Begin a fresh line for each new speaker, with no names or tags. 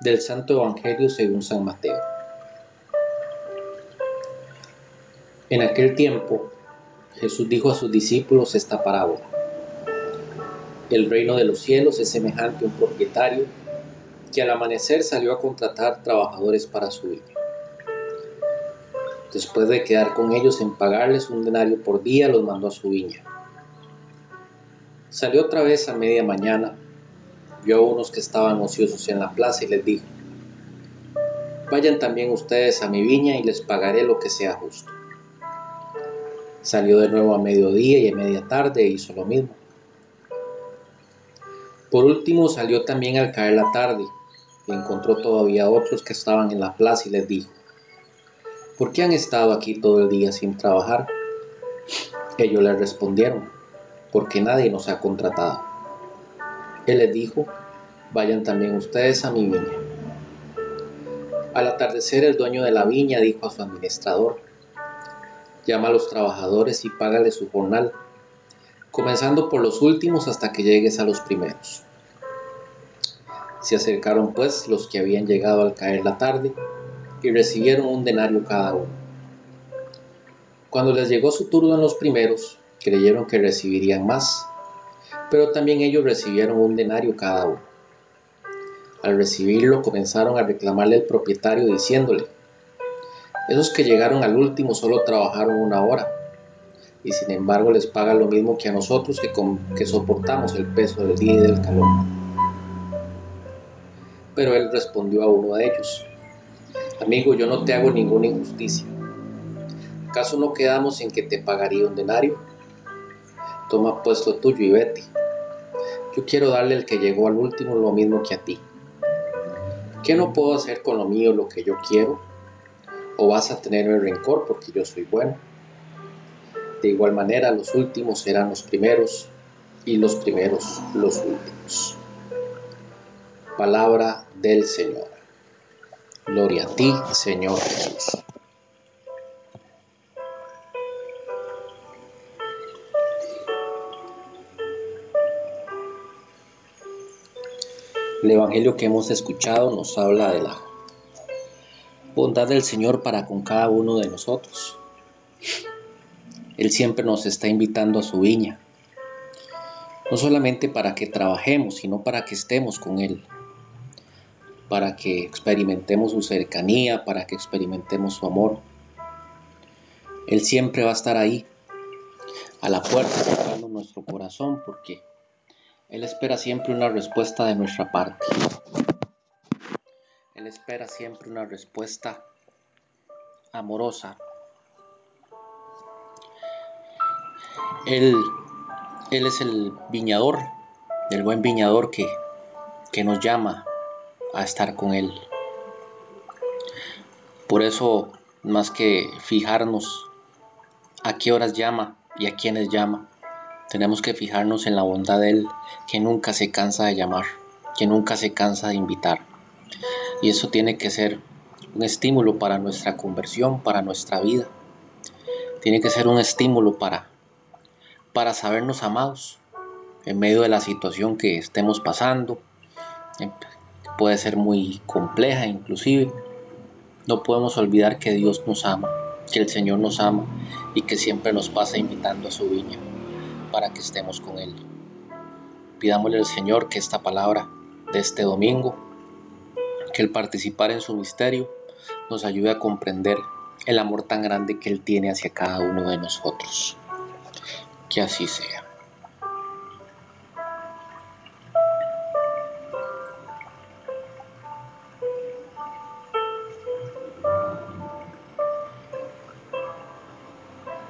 Del Santo Evangelio según San Mateo. En aquel tiempo Jesús dijo a sus discípulos esta parábola. El reino de los cielos es semejante a un propietario que al amanecer salió a contratar trabajadores para su viña. Después de quedar con ellos en pagarles un denario por día, los mandó a su viña. Salió otra vez a media mañana, vio a unos que estaban ociosos en la plaza y les dijo, vayan también ustedes a mi viña y les pagaré lo que sea justo. Salió de nuevo a mediodía y a media tarde e hizo lo mismo. Por último salió también al caer la tarde y encontró todavía otros que estaban en la plaza y les dijo, ¿por qué han estado aquí todo el día sin trabajar? Ellos le respondieron, porque nadie nos ha contratado. Él les dijo, vayan también ustedes a mi viña. Al atardecer el dueño de la viña dijo a su administrador, llama a los trabajadores y págale su jornal, comenzando por los últimos hasta que llegues a los primeros. Se acercaron pues los que habían llegado al caer la tarde y recibieron un denario cada uno. Cuando les llegó su turno en los primeros, creyeron que recibirían más, pero también ellos recibieron un denario cada uno. Al recibirlo comenzaron a reclamarle al propietario diciéndole, esos que llegaron al último solo trabajaron una hora, y sin embargo les pagan lo mismo que a nosotros que, que soportamos el peso del día y del calor. Pero él respondió a uno de ellos, amigo, yo no te hago ninguna injusticia. ¿Acaso no quedamos en que te pagaría un denario? Toma pues lo tuyo y vete. Yo quiero darle al que llegó al último lo mismo que a ti. ¿Qué no puedo hacer con lo mío lo que yo quiero? ¿O vas a tenerme rencor porque yo soy bueno? De igual manera los últimos serán los primeros y los primeros los últimos. Palabra del Señor. Gloria a ti, Señor Jesús. El Evangelio que hemos escuchado nos habla de la bondad del Señor para con cada uno de nosotros. Él siempre nos está invitando a su viña, no solamente para que trabajemos, sino para que estemos con Él, para que experimentemos su cercanía, para que experimentemos su amor. Él siempre va a estar ahí, a la puerta, tocando nuestro corazón, porque Él espera siempre una respuesta de nuestra parte. Él espera siempre una respuesta amorosa. Él, él es el viñador, el buen viñador que, que nos llama a estar con Él. Por eso, más que fijarnos a qué horas llama y a quiénes llama, tenemos que fijarnos en la bondad de Él, que nunca se cansa de llamar, que nunca se cansa de invitar. Y eso tiene que ser un estímulo para nuestra conversión, para nuestra vida. Tiene que ser un estímulo para, para sabernos amados en medio de la situación que estemos pasando, puede ser muy compleja inclusive. No podemos olvidar que Dios nos ama, que el Señor nos ama y que siempre nos pasa invitando a su viña para que estemos con Él. Pidámosle al Señor que esta palabra de este domingo, que el participar en su misterio, nos ayude a comprender el amor tan grande que Él tiene hacia cada uno de nosotros. Que así sea.